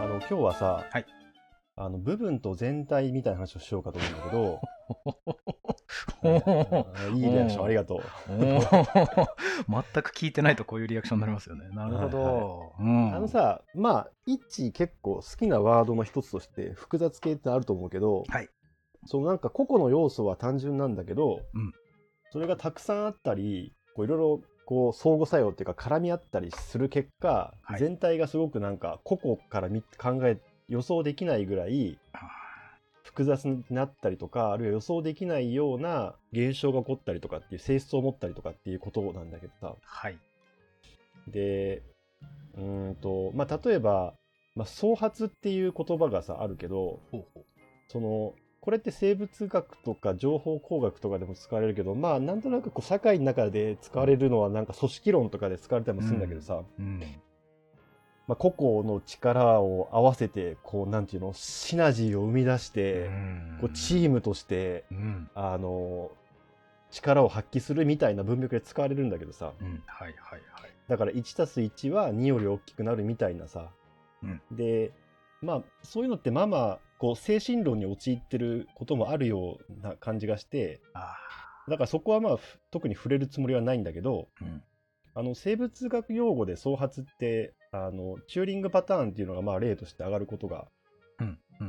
あの今日はさ、はい。あの部分と全体みたいな話をしようかと思うんだけど、あいいリアクションありがとう。全く聞いてないとこういうリアクションになりますよね。なるほど。うん。あのさ、まあ、一結構好きなワードの一つとして複雑系ってあると思うけど、はい。そのなんか個々の要素は単純なんだけど、うん。それがたくさんあったり、こういろいろこう相互作用っていうか絡み合ったりする結果、はい。全体がすごくなんか個々から見考え予想できないぐらいあ複雑になったりとかあるいは予想できないような現象が起こったりとかっていう性質を持ったりとかっていうことなんだけどさ。はい。でうーんとまあ例えば、まあ、創発っていう言葉がさあるけどそのこれって生物学とか情報工学とかでも使われるけどまあなんとなくこう社会の中で使われるのはなんか組織論とかで使われたりもするんだけどさ、うん。まあ、個々の力を合わせてこうなんていうのシナジーを生み出して、うんこうチームとしてうん。あの力を発揮するみたいな文脈で使われるんだけどさうん。はいはいはい。だから 1+1 は2より大きくなるみたいなさ、うんでまあそういうのってまあまあこう精神論に陥ってることもあるような感じがしてあだからそこはまあふ特に触れるつもりはないんだけどあ。うん。あの生物学用語で創発ってあのチューリングパターンっていうのがまあ例として上がることが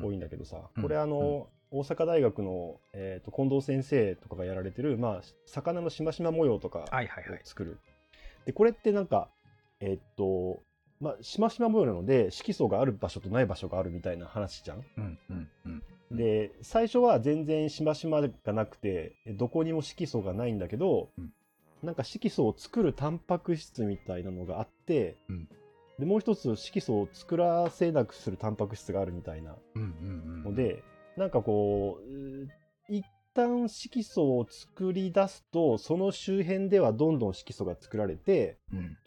多いんだけどさ、うんこれあの、大阪大学の、えー、と近藤先生とかがやられてる、まあ、魚のしましま模様とかはいはいはいを作る。でこれってなんかえーっとまあしましま模様なので色素がある場所とない場所があるみたいな話じゃん。うん。うん。うん。で最初は全然しましまがなくてどこにも色素がないんだけど、うんなんか色素を作るタンパク質みたいなのがあって、うんでもう一つ色素を作らせなくするタンパク質があるみたいなうん。うん。ので、なんかこう一旦色素を作り出すとその周辺ではどんどん色素が作られてうん。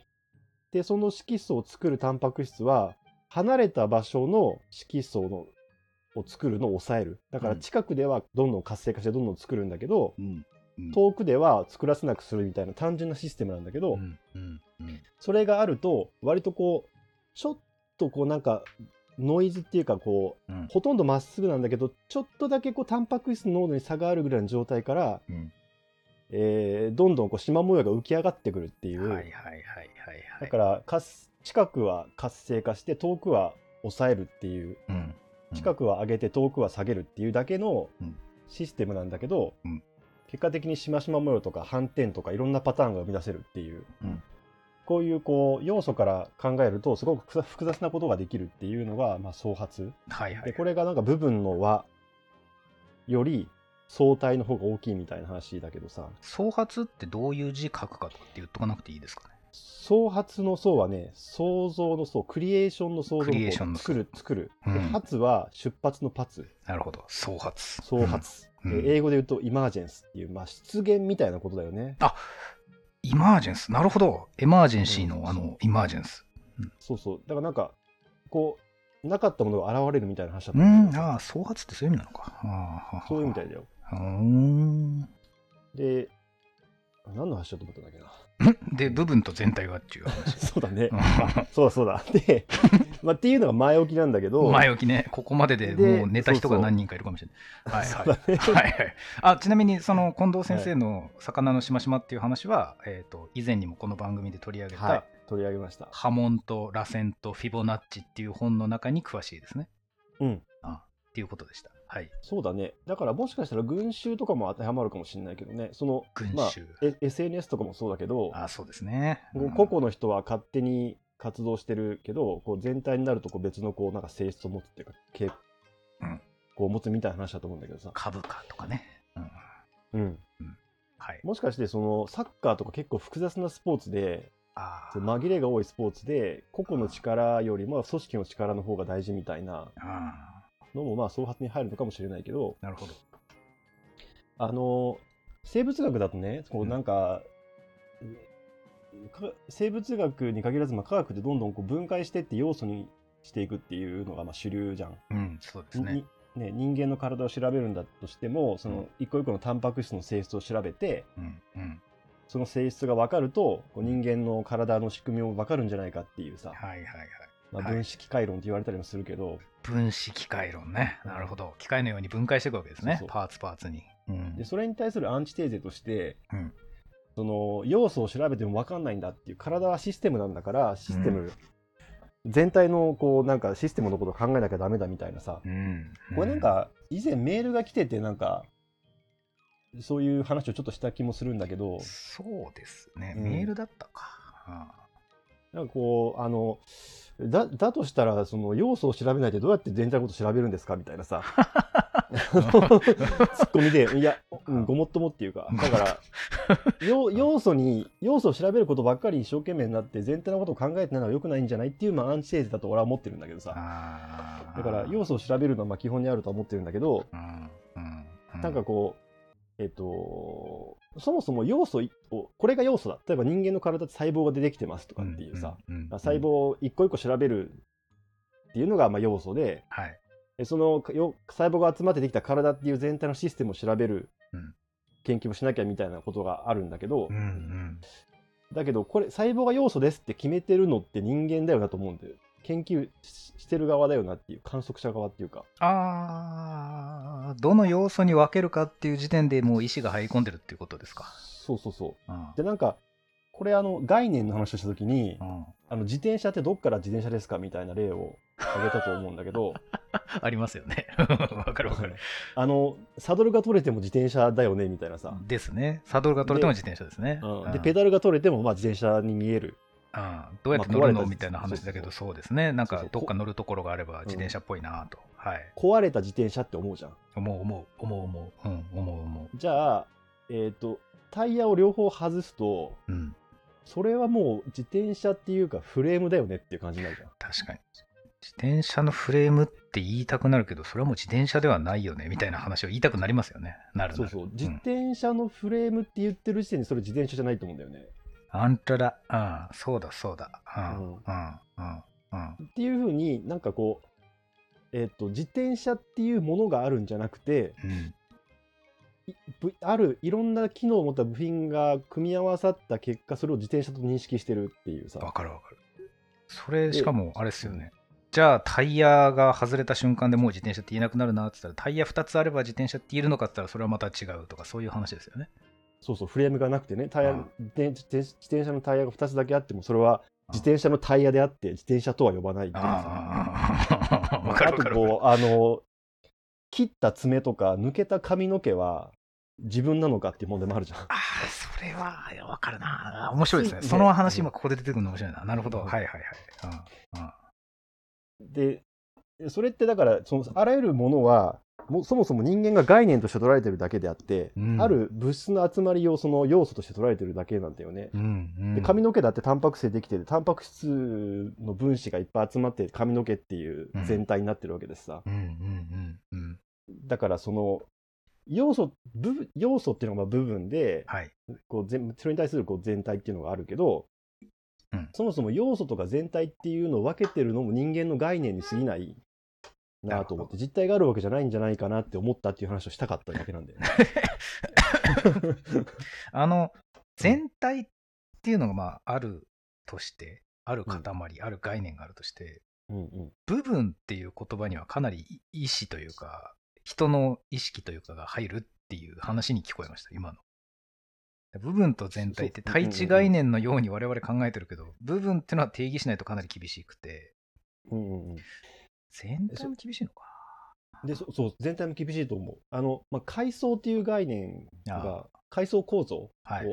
でその色素を作るタンパク質は離れた場所の色素のを作るのを抑えるだからうん近くではどんどん活性化してどんどん作るんだけど、うん。うん。遠くでは作らせなくするみたいな単純なシステムなんだけど、うん。それがあると割とこうちょっとこうなんかノイズっていうかこううん。ほとんどまっすぐなんだけどちょっとだけこうタンパク質の濃度に差があるぐらいの状態から、うん。えーどんどんこう縞模様が浮き上がってくるっていう、はいはいはいはいはい。だから活近くは活性化して遠くは抑えるっていううん。うん近くは上げて遠くは下げるっていうだけのうんシステムなんだけど、うん結果的にしましま模様とか斑点とかいろんなパターンが生み出せるっていう、うんこういうこう要素から考えるとすごく複雑なことができるっていうのが、まあ、創発はいはい。でこれがなんか部分の和より相対の方が大きいみたいな話だけどさ。創発ってどういう字書くかとかって言っとかなくていいですかね。創発の創はね創造の創クリエーションの創造クリエーションの作る作る、うん。で発は出発の発なるほど。創発。創発、うん。で英語で言うとイマージェンスっていう、まあ、出現みたいなことだよね。イマージェンス。なるほど。エマージェンシーうん。のあの、イマージェンス。そうそう。だからなんかこうなかったものが現れるみたいな話だったうんん、だけど。ああ、創発ってそういう意味なのか。ああそういうみたいだようーん。で何の話だと思ったんだっけな。で、部分と全体がっていう話。そうだね。そうだそうだ。で、まあ、っていうのが前置きなんだけど。前置きね、ここまでででもう寝た人そうそう。が何人かいるかもしれない。はいはい。そうだね。はいはい、あちなみにその近藤先生の「魚のしましま」っていう話は、えー、と以前にもこの番組で取り上げた、はい。取り上げました。波紋と螺旋とフィボナッチっていう本の中に詳しいですね。うん。あっていうことでした。はい。そうだね。だからもしかしたら群衆とかも当てはまるかもしれないけどね。その群衆。まあ、え SNS とかもそうだけどあそうですね。うん。個々の人は勝手に活動してるけどこう全体になるとこう別のこうなんか性質を持つっていうかけうん。こう持つみたいな話だと思うんだけどさ、株価とかね。うん。うん、はい。もしかしてそのサッカーとか結構複雑なスポーツであ紛れが多いスポーツで個々の力よりも組織の力の方が大事みたいなあのもまあ創発に入るのかもしれないけどなるほど。あの生物学だとねこうなんか、か生物学に限らず、まあ、科学でどんどんこう分解してって要素にしていくっていうのがまあ主流じゃん。うん、そうですねに。ね、人間の体を調べるんだとしてもその一個一個のタンパク質の性質を調べてうんうんその性質が分かると人間の体の仕組みも分かるんじゃないかっていうさ、はいはいはい。まあ、はい分子機械論って言われたりもするけど、分子機械論ね。なるほど。機械のように分解していくわけですね。パーツパーツに。うんでそれに対するアンチテーゼとして、うんその要素を調べても分かんないんだっていう体はシステムなんだからシステム、全体のこうなんかシステムのことを考えなきゃダメだみたいなさ、うん。これなんか以前メールが来ててなんかそういう話をちょっとした気もするんだけどそうですね。うんメールだったか。あなんかこうあのだだとしたらその要素を調べないでどうやって全体のことを調べるんですかみたいなさ。ツッコミでいや、うん、ごもっともっていうか。だから要要素に要素を調べることばっかり一生懸命になって全体のことを考えてないのは良くないんじゃないっていう、まあ、アンチテーゼだと俺は思ってるんだけどさ。だから要素を調べるのはまあ基本にあるとは思ってるんだけどうんうんうなんかこうえっとそもそも要素をこれが要素だ例えば人間の体って細胞が出てきてますとかっていうさ、んんん細胞を一個一個調べるっていうのがまあ要素ではい。でそのよ細胞が集まってできた体っていう全体のシステムを調べるうん研究もしなきゃみたいなことがあるんだけど、うんうん。だけどこれ細胞が要素ですって決めてるのって人間だよなと思うんだよ研究ししてる側だよなっていう観測者側っていうかああ、どの要素に分けるかっていう時点でもう意思が入り込んでるっていうことですか。そうそうそううんでなんかこれあの概念の話をした時にうんあの自転車ってどっから自転車ですかみたいな例を挙げたと思うんだけど ありますよね。わかるわかる。あのサドルが取れても自転車だよねみたいなさ、ですね。サドルが取れても自転車ですね。うん、うんでペダルが取れてもまあ自転車に見えるうんどうやって乗るまあみたいな話だけど、そうですね。なんかどっか乗るところがあれば自転車っぽいなと。はい。壊れた自転車って思うじゃん思う思う思う思う。うん、思う思じゃあえっ、とタイヤを両方外すとう。うん。それはもう自転車っていうかフレームだよねっていう感じになるじゃん確かに。自転車のフレームって言いたくなるけど、それはもう自転車ではないよねみたいな話を言いたくなりますよね。なるなるそうそう自ん転車のフレームって言ってる時点でそれ自転車じゃないと思うんだよねあんただ。うん、そうだそうだ。うん、うんうん、うん、うん。っていうふうになんかこうえっ、と自転車っていうものがあるんじゃなくてうん、あるいろんな機能を持った部品が組み合わさった結果それを自転車と認識してるっていうさわかるわかる。それ、しかも、あれですよね。じゃあ、タイヤが外れた瞬間でもう自転車って言えなくなるなって言ったら、タイヤ2つあれば自転車って言えるのかって言ったら、それはまた違うとか、そういう話ですよね。そうそうフレームがなくてねタイヤうん自転車のタイヤが2つだけあってもそれは自転車のタイヤであって自転車とは呼ばないっていうさあとこうあの切った爪とか抜けた髪の毛は自分なのかっていう問題もあるじゃん。ああ、それはわかるな。面白いですね。その話、うん今ここで出てくるの面白いな。なるほど。うんはいはいはい。うんうんでそれってだからそのあらゆるものはもうそもそも人間が概念として捉えてるだけであって、うんある物質の集まりをその要素として捉えてるだけなんだよね。うんうんで髪の毛だってタンパク質でできててタンパク質の分子がいっぱい集まって髪の毛っていう全体になってるわけですさ。だからその要素要素っていうのがまあ部分ではい。こう全それに対するこう全体っていうのがあるけど、うんそもそも要素とか全体っていうのを分けてるのも人間の概念に過ぎないなと思って実体があるわけじゃないんじゃないかなって思ったっていう話をしたかっただけなんだよね。あの、全体っていうのがまああるとして、ある塊、ある概念があるとして、うんうん。部分っていう言葉にはかなり意思というか、人の意識というかが入るっていう話に聞こえました、今の。部分と全体って対一概念のように我々考えてるけど、部分っていうのは定義しないとかなり厳しくて、うんうんうん全体も厳しいのか。でそそう全体も厳しいと思う。あの、まあ、階層っていう概念あが階層構造を、はい。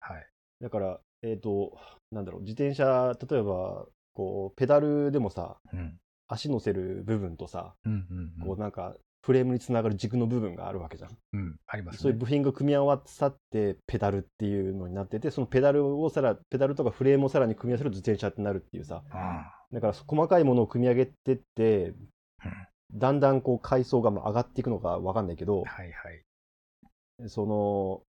はい。だから、えっ、と、なんだろう、自転車、例えば、こう、ペダルでもさ、うん。足乗せる部分とさ、うんうんうんこうなんか、フレームにつながる軸の部分があるわけじゃん。うん。ありますね。そういう部品が組み合わさってペダルっていうのになってて、そのペダルをさら、ペダルとかフレームをさらに組み合わせると自転車ってなるっていうさ、あだから細かいものを組み上げてって、あだんだんこう階層がまあ上がっていくのかわかんないけどうん、はいはい。その、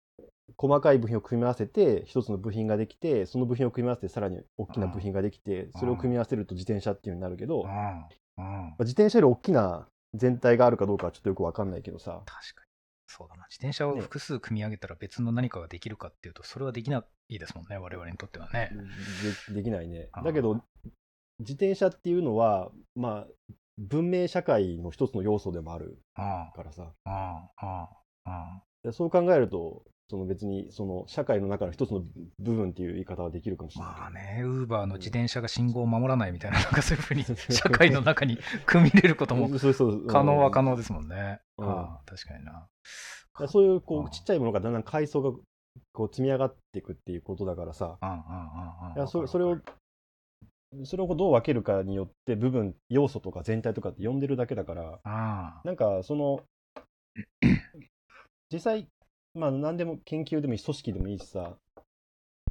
細かい部品を組み合わせて一つの部品ができてその部品を組み合わせてさらに大きな部品ができてそれを組み合わせると自転車っていうのになるけど、うん。まうん。あ自転車より大きな全体があるかどうかはちょっとよくわかんないけどさ。確かそうだな。自転車をね。複数組み上げたら別の何かができるかっていうと、それはできないですもんね、我々にとってはね。でできないね。だけど、自転車っていうのは、まあ、文明社会の一つの要素でもあるあからさ。あ、ああ、あそう考えると、その別にその社会の中の一つの部分っていう言い方はできるかもしあ。れない。まあね、ウーバーの自転車が信号を守らないみたいな、なんかそういうふうに社会の中に組み入れることも可能は可能。能ですもんね。うんああ、確かにな。そういうこうちっちゃいものがだんだん階層がこう積み上がっていくっていうことだからさ。それを、それをどう分けるかによって部分、要素とか全体とかって呼んでるだけだから、あなんかその、実際、まあ何でも研究でもいいし、組織でもいいしさ、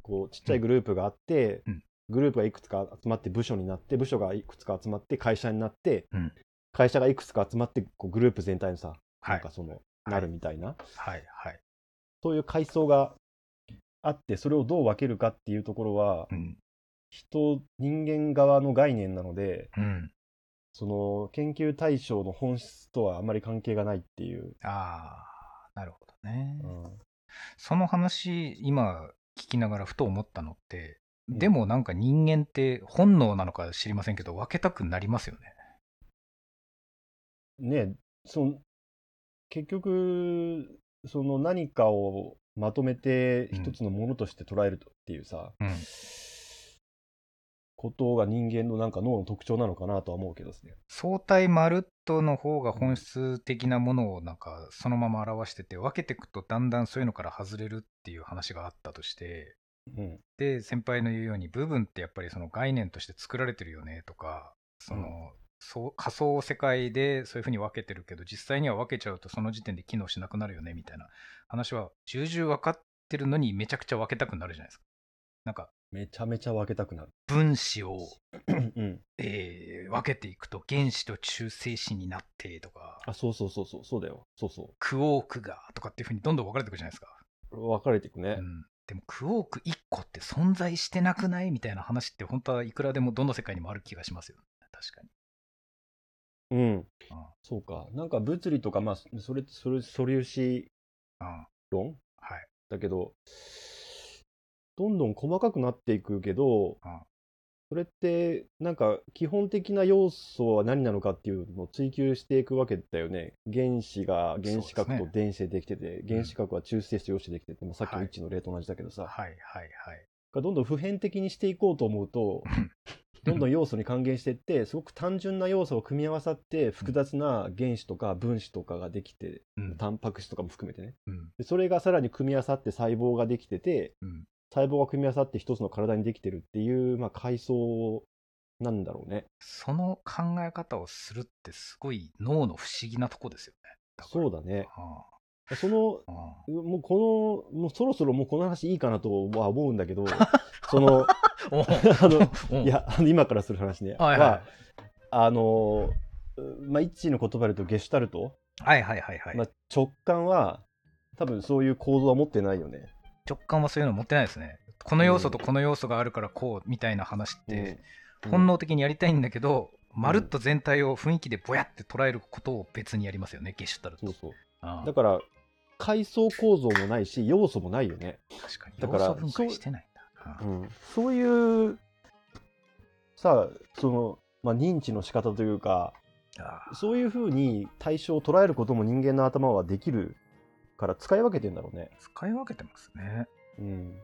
こうちっちゃいグループがあって、うんグループがいくつか集まって部署になって、部署がいくつか集まって会社になって、うん会社がいくつか集まってこうグループ全体のさ、あ、はいなんか。その、なるみたいな、はいはい。そういう階層があって、それをどう分けるかっていうところは、うん。人、人間側の概念なので、うん。その研究対象の本質とはあまり関係がないっていう。ああ、なるほどね。うんその話、今聞きながらふと思ったのって、うんでもなんか人間って本能なのか知りませんけど、分けたくなりますよね。ねその結局、その何かをまとめてうん一つのものとして捉えるっていうさ、うん。ことが人間のなんか脳の特徴なのかなとは思うけどですね。相対まるっとの方が本質的なものをなんかそのまま表してて、分けていくとだんだんそういうのから外れるっていう話があったとして、うん。で、先輩の言うように部分ってやっぱりその概念として作られてるよねとか、その、うん仮想世界でそういうふうに分けてるけど、実際には分けちゃうとその時点で機能しなくなるよねみたいな話は重々分かってるのにめちゃくちゃ分けたくなるじゃないですか。なんかめちゃめちゃ分けたくなる。分子を、うん。えー分けていくと原子と中性子になってとか、あ、そうそうそうそう、そうだよ。そうそクォークがとかっていうふうにどんどん分かれていくじゃないですか。う。分かれていくねう。ん、でもクォーク1個って存在してなくないみたいな話って本当はいくらでもどの世界にもある気がしますよね。確かに。うん。あそうか。なんか物理とか、まあ、それ、それ、素粒子ああ論？はい。だけど、どんどん細かくなっていくけどあ、それって、なんか基本的な要素は何なのかっていうのを追求していくわけだよね。原子が原子核と電子でできてて、原子核は中性子と陽子でできてて、まあ、さっきのはい。一致の例と同じだけどさ、はいはいはい。がどんどん普遍的にしていこうと思うと、どんどん要素に還元していって、すごく単純な要素を組み合わさって、複雑な原子とか分子とかができて、うん。タンパク質とかも含めてね。うん。でそれがさらに組み合わさって細胞ができてて、うん細胞が組み合わさって一つの体にできてるっていう、まあ、階層なんだろうね。その考え方をするってすごい脳の不思議なとこですよね。そうだね。あその、もうこの、もうそろそろもうこの話いいかなとは思うんだけど、その、お あの、おいや、あの今からする話ね。はいはあの、まあ、一致の言葉で言うとゲシュタルト、い。はいはいはいはい。まあ、直感は、多分そういう構造は持ってないよね。直感はそういうの持ってないですね。この要素とこの要素があるからこうみたいな話って、うん本能的にやりたいんだけど、まるっと全体を雰囲気でぼやって捉えることを別にやりますよね、ゲシュタルト。そうそう。だから、階層構造もないし、要素もないよね。確かに。だから分解してないんだ。うん、そういう、さあ、その、まあ、認知の仕方というか、そういうふうに対象を捉えることも人間の頭はできるから使い分けてんだろうね。使い分けてますね。うん。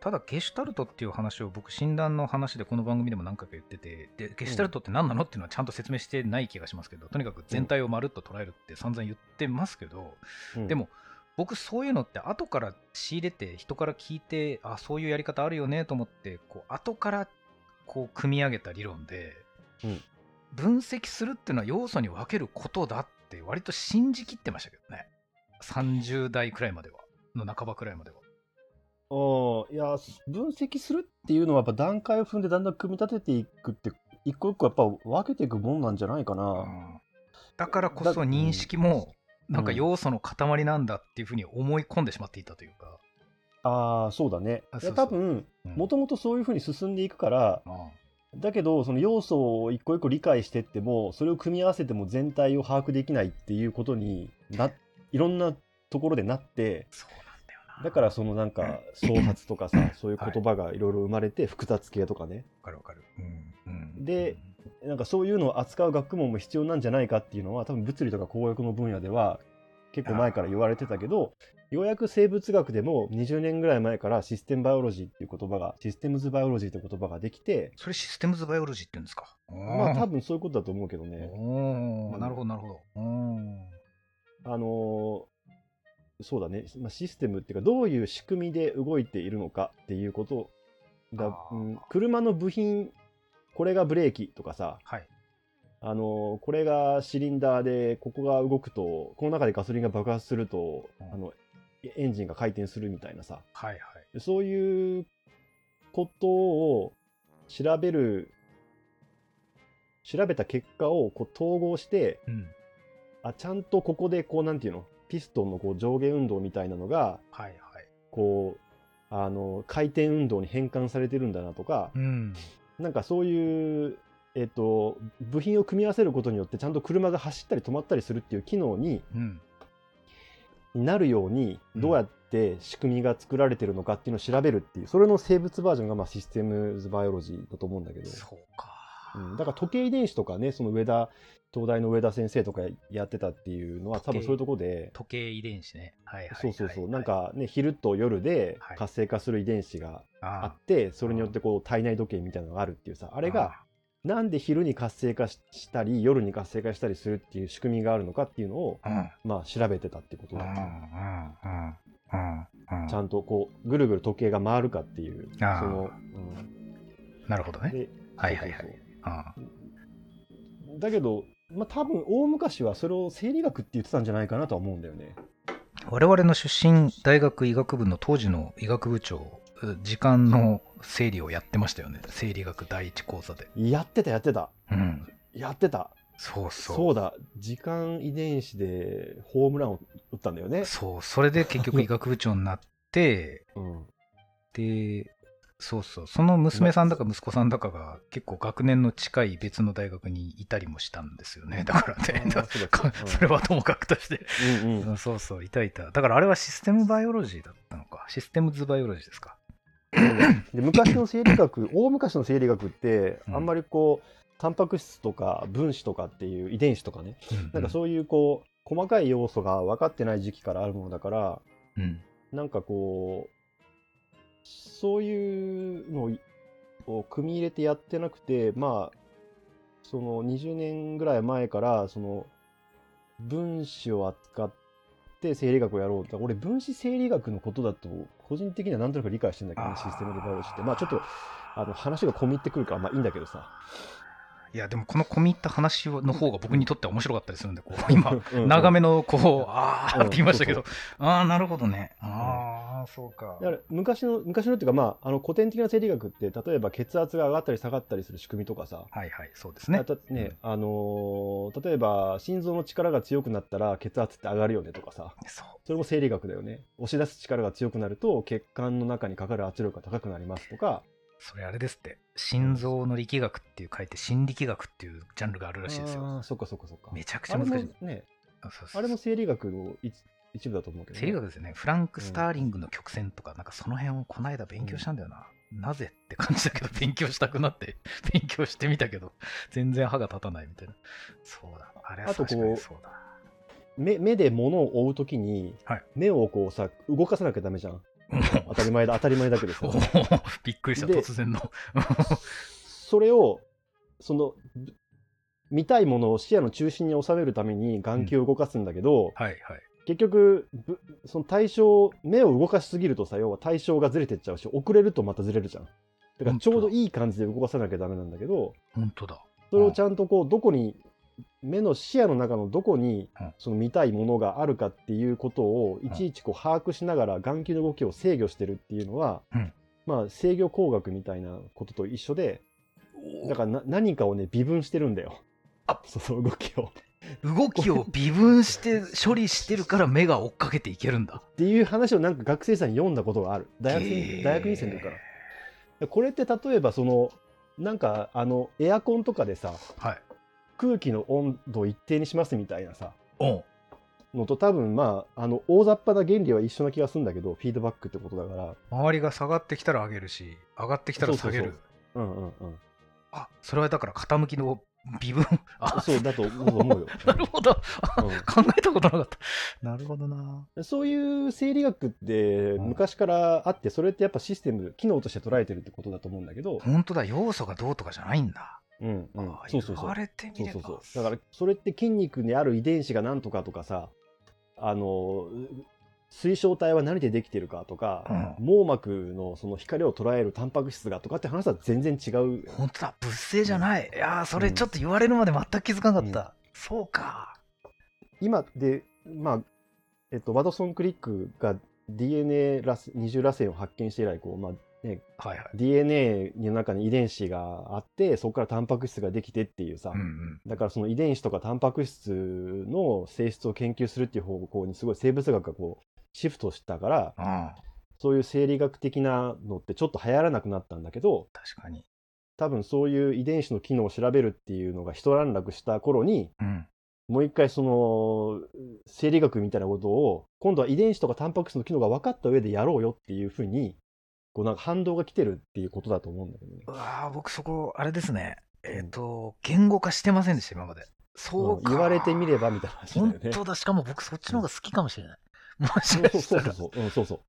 ただ、ゲシュタルトっていう話を僕、診断の話でこの番組でも何回か言ってて、でゲシュタルトって何なのっていうのはちゃんと説明してない気がしますけど、とにかく全体をまるっと捉えるって散々言ってますけど、うんでも、僕そういうのって後から仕入れて人から聞いてあそういうやり方あるよねと思ってこう後からこう組み上げた理論で、うん分析するっていうのは要素に分けることだって割と信じきってましたけどね30代くらいまではの半ばくらいまでは。ああ、いや、分析するっていうのはやっぱ段階を踏んでだんだん組み立てていくって、一個一個やっぱ分けていくもんなんじゃないかな。うん。だからこそだ認識もなんかうん。要素の塊なんだっていうふうに思い込んでしまっていたというか、ああ、そうだね。いやあそうそう。多分、うん。もともとそういうふうに進んでいくから、あだけど、その要素を一個一個理解してっても、それを組み合わせても全体を把握できないっていうことになっいろんなところでなってそうなんだよな。だからそのなんか 創発とかさ そういう言葉がい。ろいろ生まれて複雑系とかね。わかるわかる。うんうんで、なんかそういうのを扱う学問も必要なんじゃないかっていうのは多分物理とか工学の分野では結構前から言われてたけどようやく生物学でも20年ぐらい前からシステムバイオロジーっていう言葉がシステムズバイオロジーという言葉ができてそれシステムズバイオロジーって言うんですか？まあ多分そういうことだと思うけどね。なるほどなるほど。うんあのーそうだね、まあ、システムっていうかどういう仕組みで動いているのかっていうことだあ、ーうん、車の部品これがブレーキとかさはい。あのこれがシリンダーでここが動くとこの中でガソリンが爆発すると、うんあのエエンジンが回転するみたいなさはいはい。そういうことを調べる調べた結果をこう統合してうん。あちゃんとここでこうなんていうの？ピストンのこう上下運動みたいなのがはいはい。こうあの回転運動に変換されてるんだなとか、うん。なんかそういう、えっと、部品を組み合わせることによってちゃんと車が走ったり止まったりするっていう機能にうん。なるようにうんどうやって仕組みが作られてるのかっていうのを調べるっていうそれの生物バージョンがまあシステムズバイオロジーだと思うんだけど、そうか。うん、だから時計遺伝子とかねその上田東大の上田先生とかやってたっていうのは多分そういうところで。時計遺伝子ね。はいはいはい。そうそうそう、なんかね昼と夜ではい。活性化する遺伝子がああって、それによってこう体内時計みたいなのがあるっていうさあれがなんで昼に活性化ししたり夜に活性化したりするっていう仕組みがあるのかっていうのを、うん。まあ、調べてたってことだ、うんうんうんちゃんとこうぐるぐる時計が回るかっていうその、なるほどね。はいはいはいだけど、まあ、多分大昔はそれを生理学って言ってたんじゃないかなとは思うんだよね。我々の出身大学医学部の当時の医学部長、時間の整理をやってましたよね。生理学第一講座で。やってたやってたうん。やってたそうそう。そうだ時間遺伝子でホームランを打ったんだよね。そう。それで結局医学部長になって、うんで、そうそう。その娘さんだか息子さんだかが結構学年の近い別の大学にいたりもしたんですよね。だからね。それはともかくとして。うんうんうんそうそう、いたいた。だからあれはシステムバイオロジーだったのか。システムズバイオロジーですか。で昔の生理学大昔の生理学ってうんあんまりこうタンパク質とか分子とかっていう遺伝子とかねなんかそういうこう細かい要素が分かってない時期からあるものだからうん。うん。なんかこうそういうのを組み入れてやってなくてまあその20年ぐらい前からその分子を扱って生理学をやろうって俺分子生理学のことだと個人的にはなんとなく理解してんだけどシステムでバイオロジーって。まあちょっとあの話が込み入ってくるからまあいいんだけどさいや、でもこの込み入った話の方が僕にとっては面白かったりするんで、こう、今、長めの、こう、あーうんって言いましたけど。ああ、なるほどね。ああ、そうか。だから昔の昔のっていうかまああの古典的な生理学って例えば血圧が上がったり下がったりする仕組みとかさ。はいはい、そうですね。ねあのー例えば心臓の力が強くなったら血圧って上がるよねとかさ。そう。それも生理学だよね。押し出す力が強くなると血管の中にかかる圧力が高くなりますとかそれあれですって。心臓の力学っていう書いて、心力学っていうジャンルがあるらしいですよ。あーそっかそっかそっかめちゃくちゃ難しい。ねあれも生理学の一一部だと思うけど、ね、生理学ですよね。フランク・スターリングの曲線とか、なんかその辺をこの間勉強したんだよな。なぜって感じだけど、勉強したくなって、勉強してみたけど、全然歯が立たないみたいな。そうだ。あれは確かにそうだ。目目で物を追うときに、はい目をこうさ動かさなきゃダメじゃんうん当たり前だ当たり前だけどさ びっくりした、で突然の。それをそのぶ見たいものを視野の中心に収めるために眼球を動かすんだけど、はいはい。結局ぶその対象目を動かしすぎるとさ要は対象がずれてっちゃうし遅れるとまたずれるじゃんだからちょうどいい感じで動かさなきゃダメなんだけど本当だ。それをちゃんとこうどこに目の視野の中のどこにうんその見たいものがあるかっていうことをいちいちこう把握しながら眼球の動きを制御してるっていうのは、うんまあ制御工学みたいなことと一緒でだからな何かをね微分してるんだよ。あそその動きを。動きを微分して処理してるから目が追っかけていけるんだ。っていう話をなんか学生さんに読んだことがある。大学大学院生の時から。これって例えばそのなんかあのエアコンとかでさはい。空気の温度を一定にしますみたいなさおうのと多分まああの大雑把な原理は一緒な気がするんだけどフィードバックってことだから。周りが下がってきたら上げるし上がってきたら下げるそう。うんうんうん。あそれはだから傾きの微分。あ そうだと思うよ。なるほど、うん。考えたことなかった。なるほどな。そういう生理学ってうん。昔からあってそれってやっぱシステム機能として捉えてるってことだと思うんだけど、本当だ。要素がどうとかじゃないんだ、うん。うんそうそうそう。そうそうそう。だからそれって筋肉にある遺伝子が何とかとかさあの水晶体は何でできてるかとか、網膜のその光を捉えるタンパク質がとかって話は全然違う本当だ。物性じゃない、いやーそれちょっと言われるまで全く気づかなかった、そうか。今でまあえっとワトソン・クリックが DNA 二重らせんを発見して以来こう、まあね、はいはい。DNA の中に遺伝子があってそこからタンパク質ができてっていうさ、うんうん。だからその遺伝子とかタンパク質の性質を研究するっていう方向にすごい生物学がこうシフトしたからそういう生理学的なのってちょっと流行らなくなったんだけど確かに。多分そういう遺伝子の機能を調べるっていうのが一段落した頃にうん。もう一回その生理学みたいなことを今度は遺伝子とかタンパク質の機能が分かった上でやろうよっていうふうにこうなんか反動が来てるっていうことだと思うんだけどね。うわー僕そこあれですね。えっ、と言語化してませんでした今まで。そうか。言われてみればみたいな話だよ本ね。当だ。しかも僕そっちの方が好きかもしれない、もしかしたら。そうそうそう、う。ん、そうそう。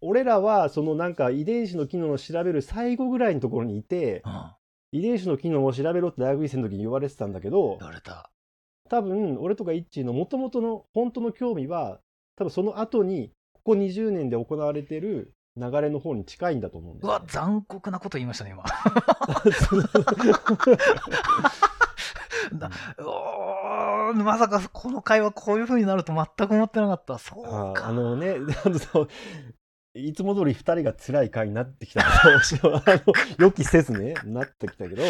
俺らはそのなんか遺伝子の機能を調べる最後ぐらいのところにいてうん。遺伝子の機能を調べろって大学院生の時に言われてたんだけど言われた多分俺とかイッチーの元々の本当の興味は多分その後にここ20年で行われてる流れの方に近いんだと思うんだうわよね、残酷なこと言いましたね今。まさかこの会話こういう風になると全く思ってなかった。そうか。ああのね いつも通り2人が辛い回になってきた予期せずねなってきたけど。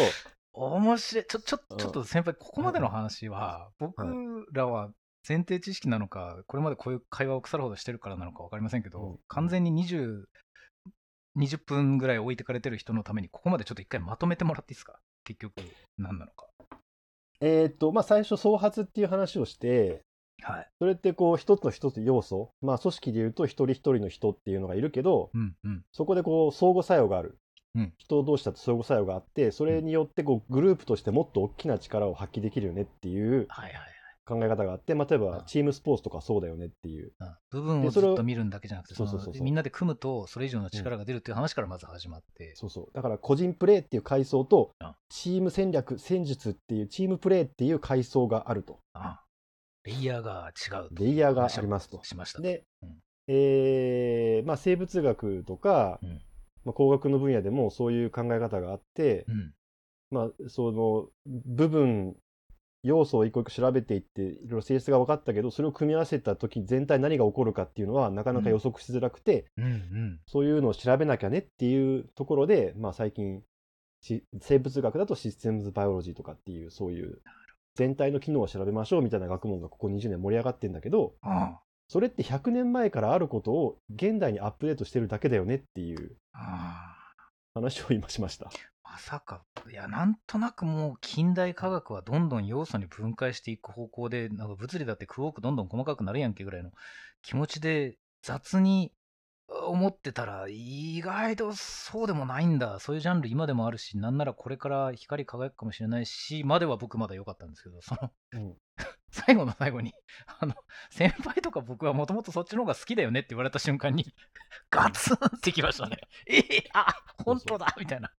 面白い。ちょちょうんちょっと先輩ここまでの話は僕らは前提知識なのかこれまでこういう会話を腐るほどしてるからなのか分かりませんけど、うん。完全に20 20分ぐらい置いてかれてる人のためにここまでちょっと一回まとめてもらっていいですか？結局何なのか。えーっとまあ最初創発っていう話をしてはい。それってこう一つの一つ要素まあ組織でいうと一人一人の人っていうのがいるけどうんうん。そこでこう相互作用がある、うん。人同士だと相互作用があってそれによってこうグループとしてもっと大きな力を発揮できるよねっていうはいはい考え方があって、まあ、例えばうん。チームスポーツとかそうだよねっていう、部分をずでそれをっと見るんだけじゃなくてそうそうそうみんなで組むとそれ以上の力が出るっていう話からまず始まって、そうそう。だから個人プレーっていう階層とうん。チーム戦略戦術っていうチームプレーっていう階層があると。あレイヤーが違うとレイヤーがありますと。しました。で、うん。えーまあ、生物学とか、うん。まあ、工学の分野でもそういう考え方があって、うん。まあ、その部分要素を一個一個調べていっていろいろ性質が分かったけどそれを組み合わせた時全体何が起こるかっていうのはなかなか予測しづらくて、うんうん。そういうのを調べなきゃねっていうところで、まあ、最近し生物学だとシステムズバイオロジーとかっていうそういう全体の機能を調べましょうみたいな学問がここ20年盛り上がってんだけどあそれって100年前からあることを現代にアップデートしてるだけだよねっていうあ。話を今しました。まさかいやなんとなくもう近代科学はどんどん要素に分解していく方向でなんか物理だってクオークどんどん細かくなるやんけぐらいの気持ちで雑に思ってたら意外とそうでもないんだ。そういうジャンル今でもあるしなんならこれから光り輝くかもしれないしまでは僕まだ良かったんですけどそのうん。最後の最後に あの先輩とか僕はもともとそっちの方が好きだよねって言われた瞬間にガツンってきましたね。ええあ本当だみたいな。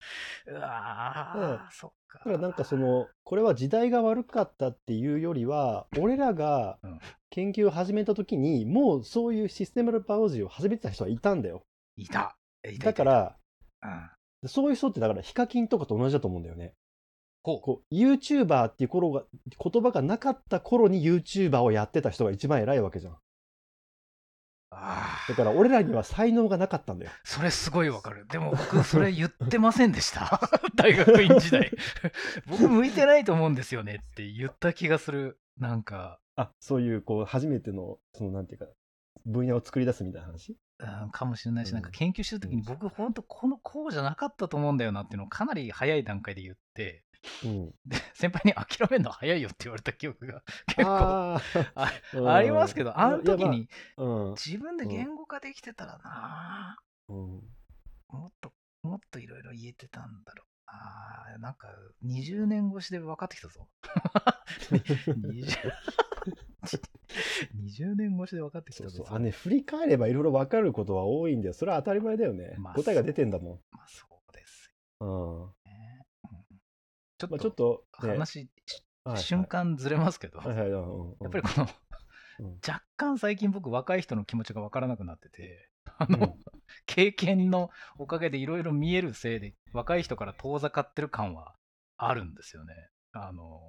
うわー、そっかだからなんかそのこれは時代が悪かったっていうよりは俺らがうん。研究を始めた時にもうそういうシステムバイオロジーを始めてた人はいたんだよ。いた。いただからうん。そういう人ってだからヒカキンとかと同じだと思うんだよねこう。こう YouTuber っていう頃が言葉がなかった頃に YouTuber をやってた人が一番偉いわけじゃん。あー。だから俺らには才能がなかったんだよ。それすごいわかる。でも僕それ言ってませんでした。大学院時代。僕向いてないと思うんですよねって言った気がする。なんか。あそういうこう初めてのそのなんていうか分野を作り出すみたいな話？うんかもしれないし、うん。なんか研究してる時に僕本当このこうじゃなかったと思うんだよなっていうのをかなり早い段階で言ってうん、で先輩に諦めるの早いよって言われた記憶が 結構ありますけど、あの時、にまあうん。自分で言語化できてたらな、うん。もっと、もっといろいろ言えてたんだろう。ああ、なんか20年越しで分かってきたぞ。20, 20年越しで分かってきたぞ。そうそう。あね振り返ればいろいろ分かることは多いんだよ。それは当たり前だよね、まあ答えが出てんだもん、まあそうです。うんちょっとょっと、ね。話、瞬間ずれますけど、やっぱりこの、うん。若干最近僕若い人の気持ちが分からなくなってて、あの、うん経験のおかげでいろいろ見えるせいで若い人から遠ざかってる感はあるんですよね。あの、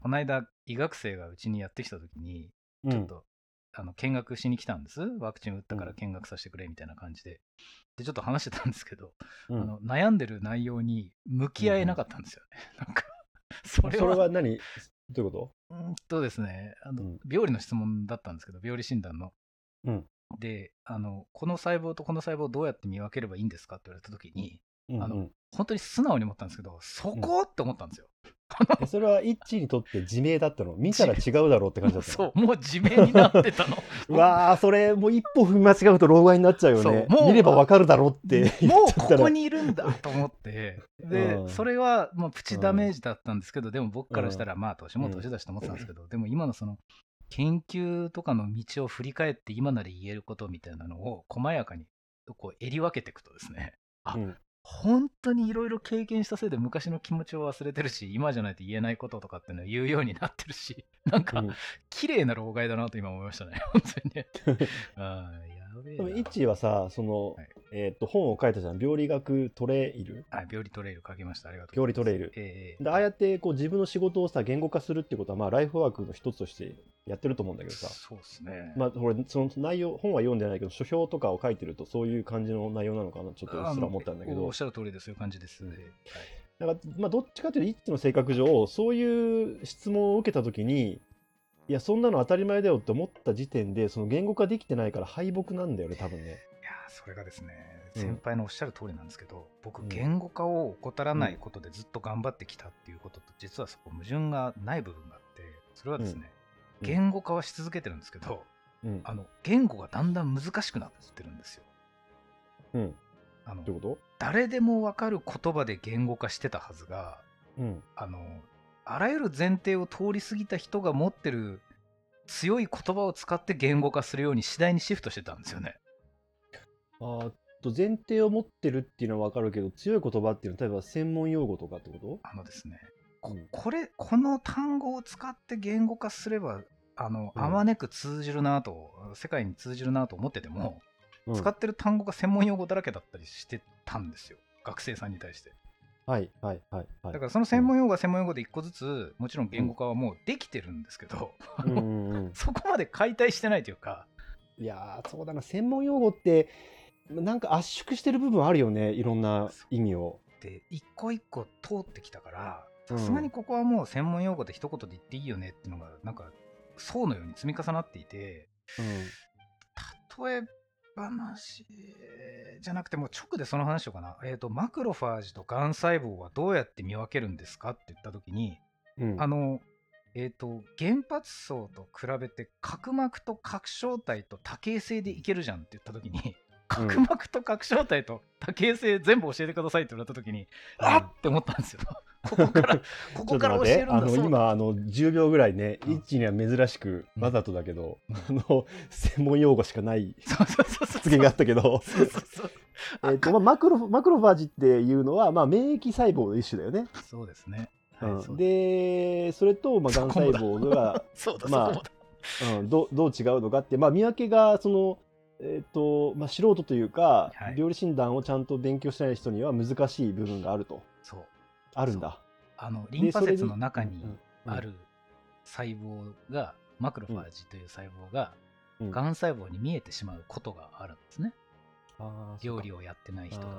この間医学生がうちにやってきた時に、うん。ちょっと、あの見学しに来たんです。ワクチン打ったから見学させてくれみたいな感じで。で、ちょっと話してたんですけど、うんあの悩んでる内容に向き合えなかったんですよね。なんか、それそはれは何？どういうこうーんとですね、あのうん病理の質問だったんですけど、病理診断の。うんであの、この細胞とこの細胞をどうやって見分ければいいんですかって言われたときに、と、うん。あのうん本当に素直に思ったんですけど、そこって思ったんですよ。えそれはイッチにとって自明だったの？見たら違うだろうって感じだったの？そう、もう自明になってたの。うわーそれもう一歩踏み間違うと老害になっちゃうよね。そう。もう見ればわかるだろうって言もうここにいるんだと思って、で、うん。それはもうプチダメージだったんですけど、でも僕からしたら、まあ、年も年だしと思ってたんですけど、でも今のその、研究とかの道を振り返って今なら言えることみたいなのを細やかにこう襟分けていくとですね、あうん本当にいろいろ経験したせいで昔の気持ちを忘れてるし、今じゃないと言えないこととかっていうのを言うようになってるし、なんかうん綺麗な老害だなと今思いましたね、本当にね。あーやべえな。でもイッチはさその、はいえーっと本を書いたじゃん。病理学トレイル。はい、病理トレイル書きました。ありがとう病理トレイル。ええでああやってこう自分の仕事をさ言語化するってことはまあライフワークの一つとしてやってると思うんだけどさ。そうですね。まあ、これその内容本は読んでないけど書評とかを書いてるとそういう感じの内容なのかなちょっとうっすら思ったんだけど。おっしゃる通りです、そういう感じです。うんはい。なんか、まあ、どっちかというとイッチの性格上そういう質問を受けた時にいやそんなの当たり前だよって思った時点でその言語化できてないから敗北なんだよね多分ね。それがですね、うん。先輩のおっしゃる通りなんですけど、僕、うん。言語化を怠らないことでずっと頑張ってきたっていうことと、実はそこ矛盾がない部分があって、それはですね、うん。言語化はし続けてるんですけど、うん、あの言語がだんだん難しくなってるんですよ。うん、あの誰でも分かる言葉で言語化してたはずが、と、うん。あのあらゆる前提を通り過ぎた人が持ってる強い言葉を使って言語化するように次第にシフトしてたんですよね。あと前提を持ってるっていうのは分かるけど強い言葉っていうのは例えば専門用語とかってこと？あのですね、こうん。これこの単語を使って言語化すればあのうん。あまねく通じるなと世界に通じるなと思ってても、うん。使ってる単語が専門用語だらけだったりしてたんですよ。学生さんに対して。はいはいはいはい。だからその専門用語は専門用語で一個ずつもちろん言語化はもうできてるんですけど、うん。そこまで解体してないというか。いやーそうだな。専門用語ってなんか圧縮してる部分あるよねいろんな意味を。で一個一個通ってきたからさすがにここはもう専門用語で一言で言っていいよねっていうのがなんか層のように積み重なっていて例え話じゃなくてもう直でその話しようかな、えー、とマクロファージとがん細胞はどうやって見分けるんですかって言った時に、うん。うんあのえー、と原発層と比べて角膜と角小体と多形性でいけるじゃんって言った時に角膜と角小体と多形性全部教えてくださいって言われた時に、あっ。って思ったんですよ。ここから ここから教えるんだ。あの今あの10秒ぐらいね、うん。イッチには珍しくうん。わざとだけど、うんあの専門用語しかない 発言があったけど。えっと、まあ、マクロマクロファージっていうのは、まあ、免疫細胞の一種だよね。そうですね。うん。はいでそれと、まあ、がん細胞が、まあ。うん、どどう違うのかって、まあ、見分けがその、えっとまあ、素人というか、はい。病理診断をちゃんと勉強してない人には難しい部分があると。そう。あるんだ。あの、リンパ節の中にある細胞が、マクロファージという細胞が、うん。がん細胞に見えてしまうことがあるんですね。あー料理をやってない人だと。あー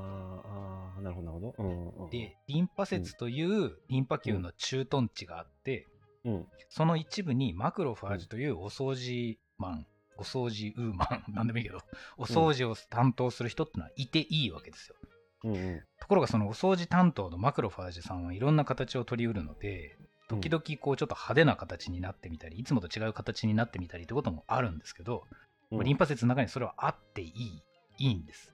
あーなるほどなるほど。うんうん。で、リンパ節というリンパ球の駐屯地があって、うん。その一部にマクロファージというお掃除マン、お掃除ウーマン、なんでもいいけど、お掃除を担当する人ってのはいていいわけですよ。うんうんところがそのお掃除担当のマクロファージさんはいろんな形を取りうるので、うん時々こうちょっと派手な形になってみたり、いつもと違う形になってみたりってこともあるんですけど、うんリンパ節の中にそれはあっていい、いいんです。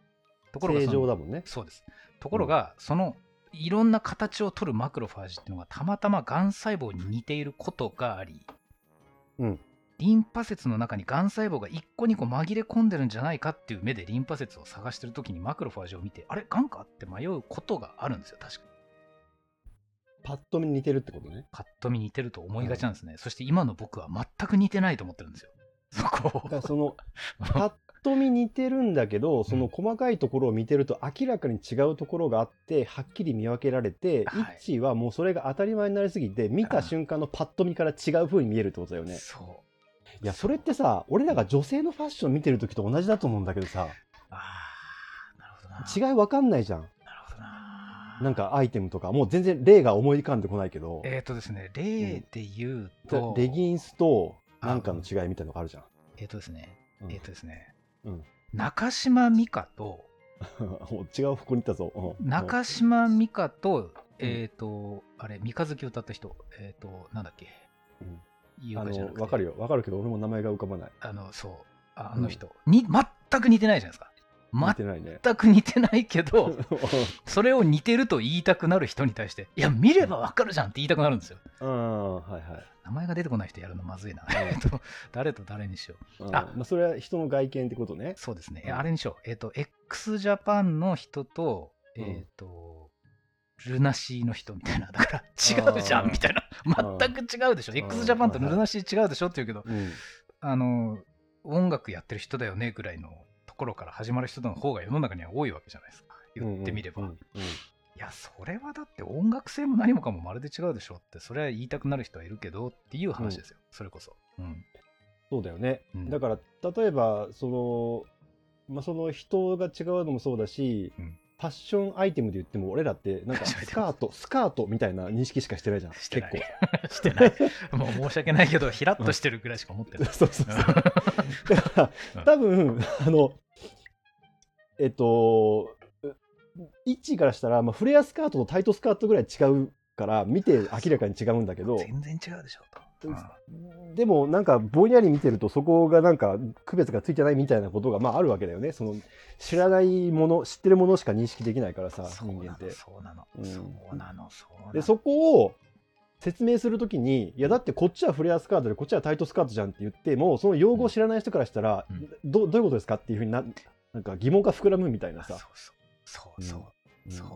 ところがそ正の常だもんね。そうです。ところが、そのいろんな形を取るマクロファージっていうのがたまたまがん細胞に似ていることがあり、うんリンパ節の中にがん細胞が1個2個紛れ込んでるんじゃないかっていう目でリンパ節を探してるときにマクロファージを見て、あれ、がんかって迷うことがあるんですよ、確かに。パッと見似てるってことね。パッと見似てると思いがちなんですね。そして今の僕は全く似てないと思ってるんですよ。そこだからその パッと見似てるんだけど、その細かいところを見てると明らかに違うところがあって、はっきり見分けられて、はいはもうそれが当たり前になりすぎて、見た瞬間のパッと見から違う風に見えるってことだよね。そいや、それってさ、俺らが女性のファッション見てる時と同じだと思うんだけどさ、う。ああ、なるほどな。違いわかんないじゃん。なるほどな。なんかアイテムとか、もう全然例が思い浮かんでこないけど、えっ、とですね、例で言うと、レギンスとなんかの違いみたいなのがあるじゃん。えっ、とですね、うんえっ、とですね、うん中島美嘉と、もう違う方向に行ったぞ。うん中島美嘉と、えっ、と、あれ、三日月歌った人、えっ、と、なんだっけ、うん優あの、香じゃなくてわかるよ。わかるけど、俺も名前が浮かばない。あの、そう、ああの人、に、全く似てないじゃないですか。似てないね。全く似てないけど、それを似てると言いたくなる人に対して、いや、見ればわかるじゃんって言いたくなるんですよ。うん、はいはい。名前が出てこない人やるのまずいな。えっと、誰と誰にしよう。うんあまあ、それは人の外見ってことね。そうですね。うんあれにしよう。えっ、と、x ジャパンの人と、うんえっ、と、ルナシーの人みたいな。だから、違うじゃんみたいな。全く違うでしょ。うん x ジャパンとルナシー違うでしょって言うけど、うん。あの、音楽やってる人だよねぐらいのところから始まる人の方が世の中には多いわけじゃないですか。言ってみれば。いや、それはだって音楽性も何もかもまるで違うでしょって、それは言いたくなる人はいるけどっていう話ですよ。それこそ。うん。そうだよね。うんだから、例えば、その、まあ、その人が違うのもそうだし、うんファッションアイテムで言っても、俺らって、なんか スカート、スカートみたいな認識しかしてないじゃん。してない結してない。もう申し訳ないけど、ひらっとしてるぐらいしか思って構。ない。そうそうそう。だかうんら、多分、あの、えっと、位置からしたら、まあ、フレアスカートとタイトスカートぐらい違うから、見て明らかに違うんだけど、全然違うでしょと。うんでもなんかぼんやり見てるとそこがなんか区別がついてないみたいなことがまああるわけだよね。その知らないもの、知ってるものしか認識できないからさ、人間って。そうなの、うんそうなの、そうなの。で、そこを説明するときに、いやだってこっちはフレアスカートでこっちはタイトスカートじゃんって言っても、その用語を知らない人からしたら、うんどどういうことですかっていうふうにな、なんか疑問が膨らむみたいなそうさ。そうそうそう、うんそう。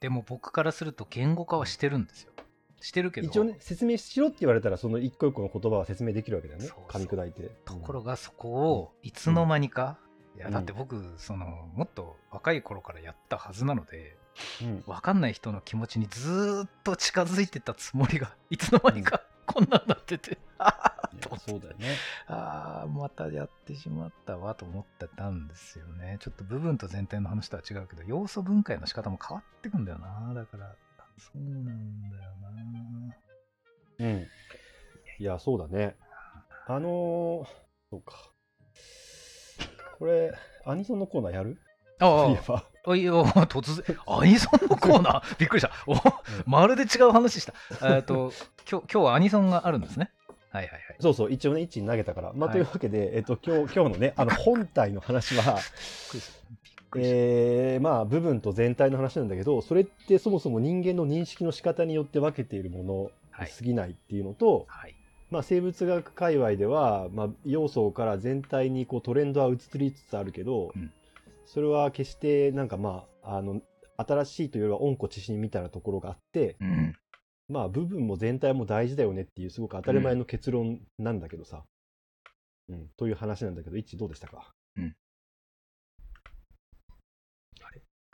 でも僕からすると言語化はしてるんですよ。してるけど、一応ね、説明しろって言われたら、その一個一個の言葉は説明できるわけだよね。噛み砕いて。ところがそこをいつの間にか、いやだって僕、そのもっと若い頃からやったはずなので、うん、分かんない人の気持ちにずーっと近づいてたつもりが、いつの間にかこんなんなって て、そうだよね。あーまたやってしまったわと思ってたんですよね。ちょっと部分と全体の話とは違うけど、要素分解の仕方も変わってくんだよな。だから、そうなんだよな。うん。いや、そうだね。あのー、そうか。これ、アニソンのコーナーやる？そういえあば。あ、あいや突然、アニソンのコーナー？びっくりした。おまるで違う話した。えっと、今日、今日はアニソンがあるんですね。はいはいはい。そうそう、一応ね、一に投げたから。まあ、はいというわけで、えっと、今日、今日のね、あの、本体の話は、えー、まあ、部分と全体の話なんだけど、それってそもそも人間の認識の仕方によって分けているものはい。に過ぎないっていうのと、はい。まあ、生物学界隈では、まあ、要素から全体にこうトレンドは移りつつあるけど、うん。それは決してなんかまああの新しいというよりは温故知新みたいなところがあって、うん。まあ部分も全体も大事だよねっていうすごく当たり前の結論なんだけどさ、うん。という話なんだけど一致どうでしたか、うん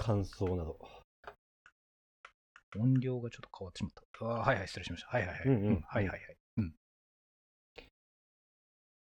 感想など。音量がちょっと変わってしまった。あーはいはい、失礼しました。はいはいはい。うんうんはいはいはい。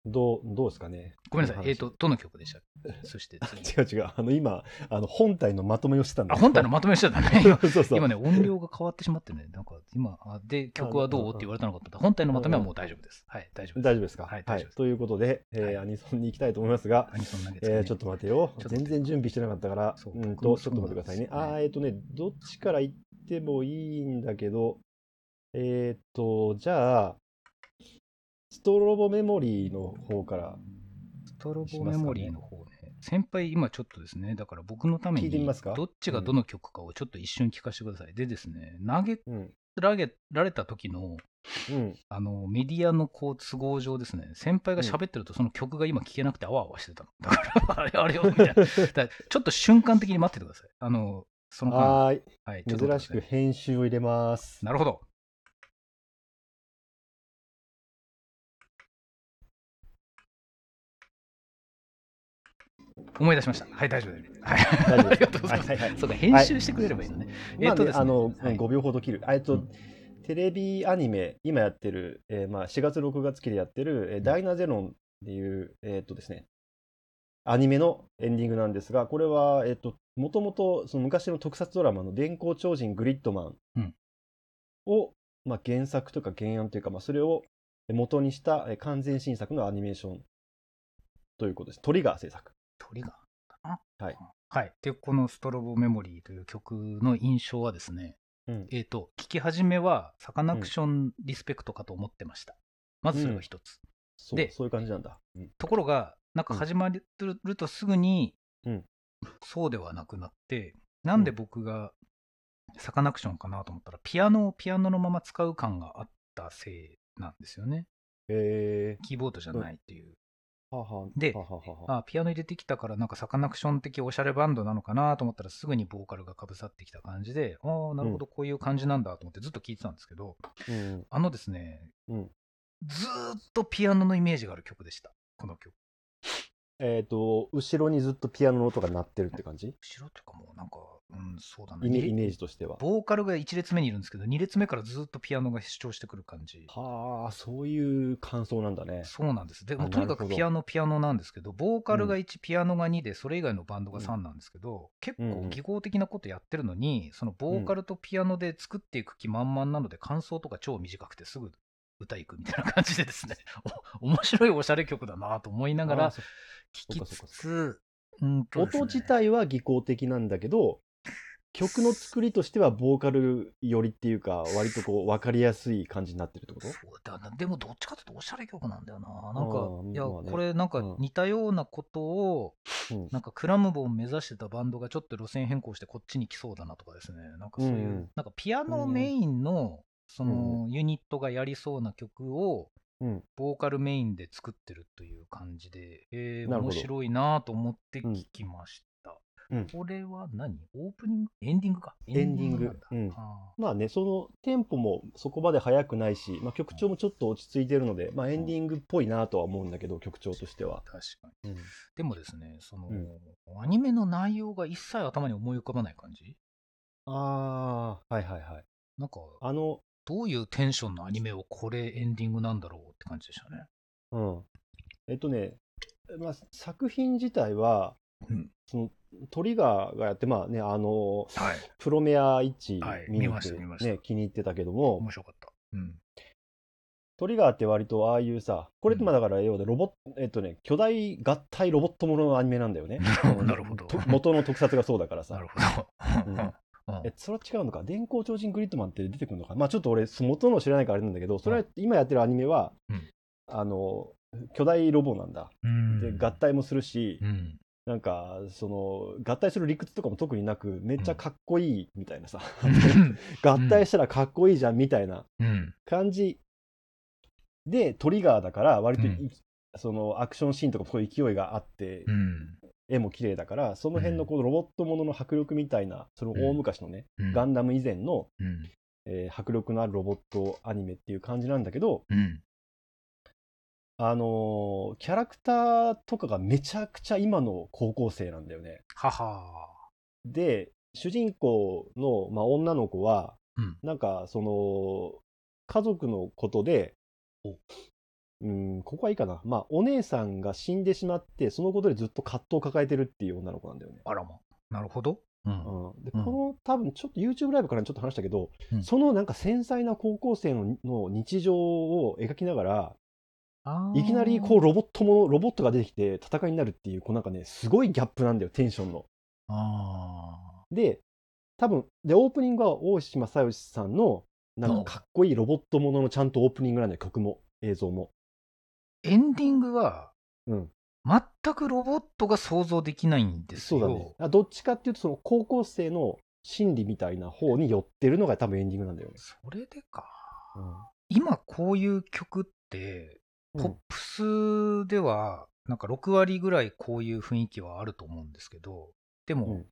うん。どう、どうですかね？ごめんなさい。えっ、と、どの曲でした？そして次。違う違う。あの、今、あの、本体のまとめをしてたんだあ、本体のまとめしちゃったね。そうそう。今ね、音量が変わってしまってね、なんか今、あで、曲はどう？って言われたのかと思ったら本体のまとめはもう大丈夫です。はい、大丈夫です。大丈夫ですか？はい大丈夫ですということで、えーはいアニソンに行きたいと思いますが、アニソン投げつけねえーちょっと待てよ全然準備してなかったから、そううんと、ちょっと待ってくださいね。ねあーえっ、とね、どっちから行ってもいいんだけど、えっ、と、じゃあ、ストロボメモリーの方からストロボメモリーの方ね。先輩、今ちょっとですね、だから僕のためにどっちがどの曲かをちょっと一瞬聞かせてください。でですね、投げうん。られられた時の、うん。あの、メディアのこう都合上ですね、先輩が喋ってるとその曲が今聴けなくてあわあわしてたの。だから、あれあれよ、みたいな。ちょっと瞬間的に待っててください。あの、その間、はーい。珍しく編集を入れます。なるほど。思い出しました。はい、大丈夫です。はい、ありがとうございます。はいはいはいそうか、編集してくれればいいのね。えまあね、っとですねあの、はい5秒ほど切る。えっと、うんテレビアニメ、今やってる、えーまあ、4月、6月期でやってる、えーダイナゼロンっていう、えーっとですね、アニメのエンディングなんですが、これは、えーっと、もともとその昔の特撮ドラマの電光超人グリッドマうんンを、まあ、原作とか原案というか、まあ、それを元にしたえー完全新作のアニメーションということです。トリガー制作。鳥がかな。はい。はい。で、このストロボメモリーという曲の印象はですね、うん。えっ、と、聞き始めはサカナクションリスペクトかと思ってました。まずそれが一つ。そうでそういう感じなんだ。うんところが、なんか始まるとすぐに、うんそうではなくなって、なんで僕がサカナクションかなと思ったら、ピアノをピアノのまま使う感があったせいなんですよね。えキーボードじゃないっていう。ー、はあはあではあはあは。ああピアノ入れてきたから、なんかサカナクション的おしゃれバンドなのかなと思ったら、すぐにボーカルがかぶさってきた感じで、ああ、なるほど、こういう感じなんだと思ってずっと聞いてたんですけど、うん。あのですね、うん。ずーっとピアノのイメージがある曲でした、この曲。えっ、と、後ろにずっとピアノの音が鳴ってるって感じ？後ろというかもうなんか、うん、そうだな。イメにイメージとしては。ボーカルが1列目にいるんですけど、2列目からずっとピアノが主張してくる感じ。はあ、そういう感想なんだね。そうなんです。であもとにかくピアノ、ピアノなんですけど、ボーカルが1、ピアノが2で、それ以外のバンドがうん3なんですけど、結うんうん構技巧的なことやってるのに、そのボーカルとピアノで作っていく気満々なので、感想とか超短くてすぐ歌いくみたいな感じでですね、お面白いおしゃれ曲だなと思いながらあそ聴きつつ、ね。音自体は技巧的なんだけど、曲の作りとしてはボーカル寄りっていうか、割とこう分かりやすい感じになってるってこと？そうだな。でもどっちかというとおしゃれ曲なんだよな。なんあか、いや、ーまあね。これなんかうん。似たようなことを、うん。なんかクラムボン目指してたバンドがちょっと路線変更してこっちに来そうだなとかですね。なんかそういう、うんうん。なんかピアノメインの、そのユニットがやりそうな曲を、うん。ボーカルメインで作ってるという感じで、えー面白いなと思って聞きました。うん。これは何？オープニング？エンディングか。エンディング。なんまあね、そのテンポもそこまで速くないし、まあ、曲調もちょっと落ち着いてるので、まあ、エンディングっぽいなとは思うんだけど、曲調としては。ー確かに。うん。でもですね、その、うん。アニメの内容が一切頭に思い浮かばない感じ？ああ、はいはいはい。なんか、あの、どういうテンションのアニメをこれエンディングなんだろうって感じでしたね。うん。えっとね、まあ、作品自体は、うん。そのトリガーがやって、まあね、あの、はい。プロメア1はい見に行っ見ました見ましたてね、気に入ってたけども、面白かった。うん。トリガーって割とああいうさ、これってまあだから、要はロボット、えっとね、巨大合体ロボットもののアニメなんだよね。なるほどと元の特撮がそうだから なさる。ほど。うんうんえ、それは違うのか？電光超人グリッドマンって出てくるのか？まあちょっと俺、元の知らないからあれなんだけど、それは今やってるアニメは、うん。あの、巨大ロボなんだ。うん。で、合体もするし、うん。なんか、その、合体する理屈とかも特になく、めっちゃかっこいいみたいなさ、合体したらかっこいいじゃんみたいなうん。感じ。で、トリガーだから、割とそのアクションシーンとかもそういう勢いがあって、うん。絵も綺麗だから、その辺のこのロボットものの迫力みたいな、その大昔のね、うんガンダム以前の、うん。えー迫力のあるロボットアニメっていう感じなんだけど、うん。あのーキャラクターとかがめちゃくちゃ今の高校生なんだよね。はは。で、主人公の、まあ、女の子は、うんなんかその家族のことでおうん、ここはいいかな。まあ、お姉さんが死んでしまって、そのことでずっと葛藤を抱えてるっていう女の子なんだよね。あらま。なるほど。うん。うん、でうんこの多分ちょっと YouTube ライブからちょっと話したけど、うんそのなんか繊細な高校生のの日常を描きながらいきなりこうロボットもロボットが出てきて戦いになるっていうこうなんかねすごいギャップなんだよテンションの。あで多分でオープニングは大島小義さんのなんかかっこいいロボットもののちゃんとオープニングなんだよ曲も映像も。ーエンディングは、うん、全くロボットが想像できないんですよ。そうだね。あどっちかっていうとその高校生の心理みたいな方に寄ってるのが多分エンディングなんだよね。それでか。う今こういう曲って、んポップスでは、なんか6割ぐらいこういう雰囲気はあると思うんですけど、でも、うん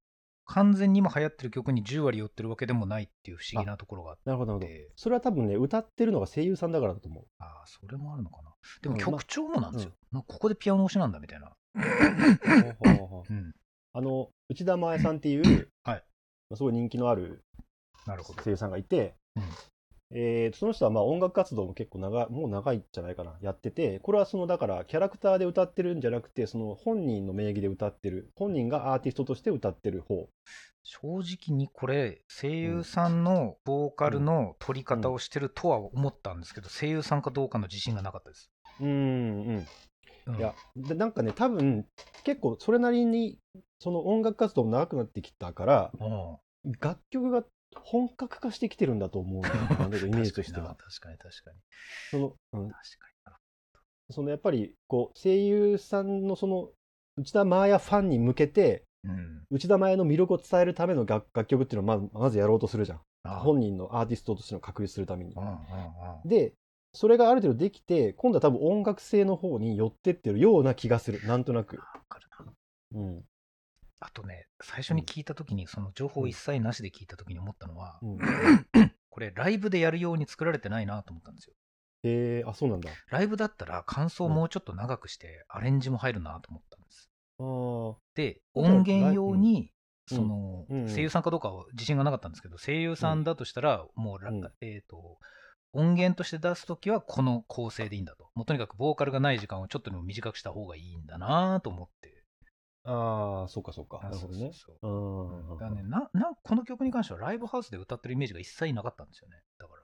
完全に今流行ってる曲に10割寄ってるわけでもないっていう不思議なところがあって、なるほどなるほどで。それは多分ね歌ってるのが声優さんだからだと思う。ああ、それもあるのかな。でもうん曲調もなんですよ。なんかここでピアノ推しなんだみたいな。ほう。あの内田真彩さんっていう、はいまあすごい人気のある。声優さんがいて、うんえーその人はまあ音楽活動も結構長いもう長いんじゃないかなやっててこれはそのだからキャラクターで歌ってるんじゃなくてその本人の名義で歌ってる本人がアーティストとして歌ってる方。正直にこれ、声優さんのボーカルの取り方をしてるとは思ったんですけど、声優さんかどうかの自信がなかったです。うんうん。うん。いやでなんかね多分結構それなりにその音楽活動も長くなってきたからうん。楽曲が本格化してきてるんだと思うんだイメージとしては 確かに確かに。その、うん、確かそのやっぱりこう声優さんのその内田真彩ファンに向けてに。うん。内田真彩の魅力を伝えるための楽楽曲っていうのをまずまずやろうとするじゃんあ本人のアーティストとしての確立するために。でそれがある程度できて今度は多分音楽性の方に寄ってってるような気がするなんとなく、わかるな。うんあとね、最初に聞いたときに、その情報一切なしで聞いたときに思ったのは、うん、これ、ライブでやるように作られてないなと思ったんですよ。へえあそうなんだ。ライブだったら感想をもうちょっと長くして、アレンジも入るなと思ったんです。あー。で、音源用に、うん。その、声優さんかどうかは自信がなかったんですけど、声優さんだとしたら、もうえっ、と、音源として出すときはこの構成でいいんだと。もうとにかくボーカルがない時間をちょっとでも短くした方がいいんだなと思って。あーそうかそうかあなるほどねそうそううんそうだからねななこの曲に関してはライブハウスで歌ってるイメージが一切なかったんですよね。だから。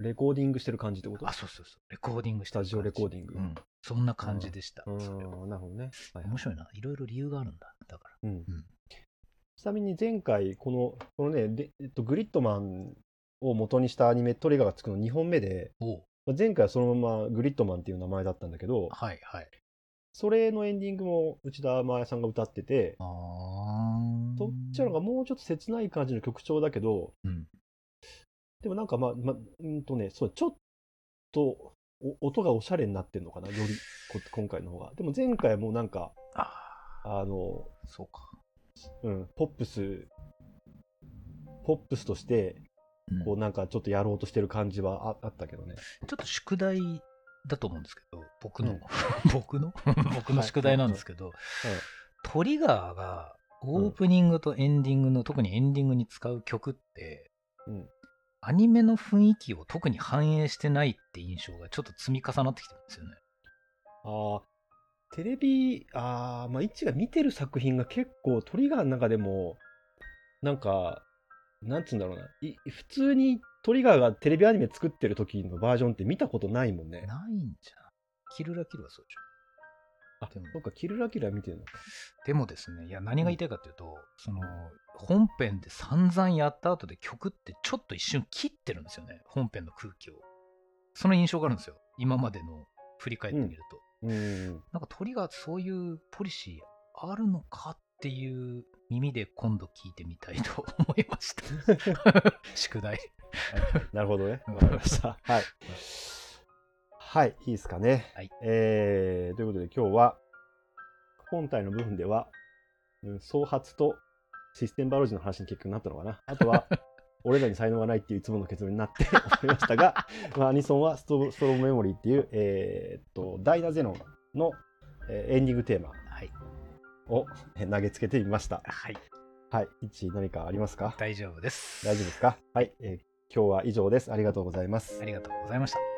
レコーディングしてる感じってこと？あ、そうそうそう。レコーディングしてるスタジオレコーディングうん。そんな感じでした。うんそれはなるほどね、はいはい面白いな。いろいろ理由があるんだ。だから。うんうんちなみに前回このこのねで、えっと、グリッドマンを元にしたアニメトリガーがつくの2本目で、おうまあ前回はそのままグリッドマンっていう名前だったんだけどはいはい。それのエンディングも内田真彩さんが歌っててそっちの方がもうちょっと切ない感じの曲調だけどうん。でもなんかまあ、まあ、うんとねそうちょっとお音がおしゃれになってんのかなよりこ今回の方がでも前回はもうなんかああのあ、そうか。うんポップスポップスとしてうんこうなんかちょっとやろうとしてる感じはああったけどね。ちょっと宿題だと思うんですけど、僕の、うん。僕の？僕の宿題なんですけど、うんトリガーがオープニングとエンディングの、特にエンディングに使う曲って、うん。アニメの雰囲気を特に反映してないって印象がちょっと積み重なってきてるんですよね。ああ、テレビ、ああ、まあ、一が見てる作品が結構トリガーの中でも、なんか、なんつうんだろうな、い普通にトリガーがテレビアニメ作ってる時のバージョンって見たことないもんね。ないんじゃん。キルラキルはそうでしょ。あでも、そっか、キルラキラ見てるのか。でもですね、いや、何が言いたいかというと、その、本編で散々やった後で曲ってちょっと一瞬切ってるんですよね。本編の空気を。その印象があるんですよ。今までの振り返ってみると。うん。なんかトリガーってそういうポリシーあるのかっていう耳で今度聞いてみたいと思いました。宿題。なるほどね。わかりました。はい。はい、いいですかね。はいえーということで今日は、本体の部分では、うん、創発とシステムバロジーの話に結局なったのかな。あとは、俺らに才能がないっていういつもの結論になって おりましたが、まあ、アニソンはストストロームメモリーっていう、えーっと、ダイナゼノンの、えーエンディングテーマはい。をえー投げつけてみました。はい。はい。一何かありますか？大丈夫です。大丈夫ですか？はい、えー今日は以上です。ありがとうございますあ。りがとうございました。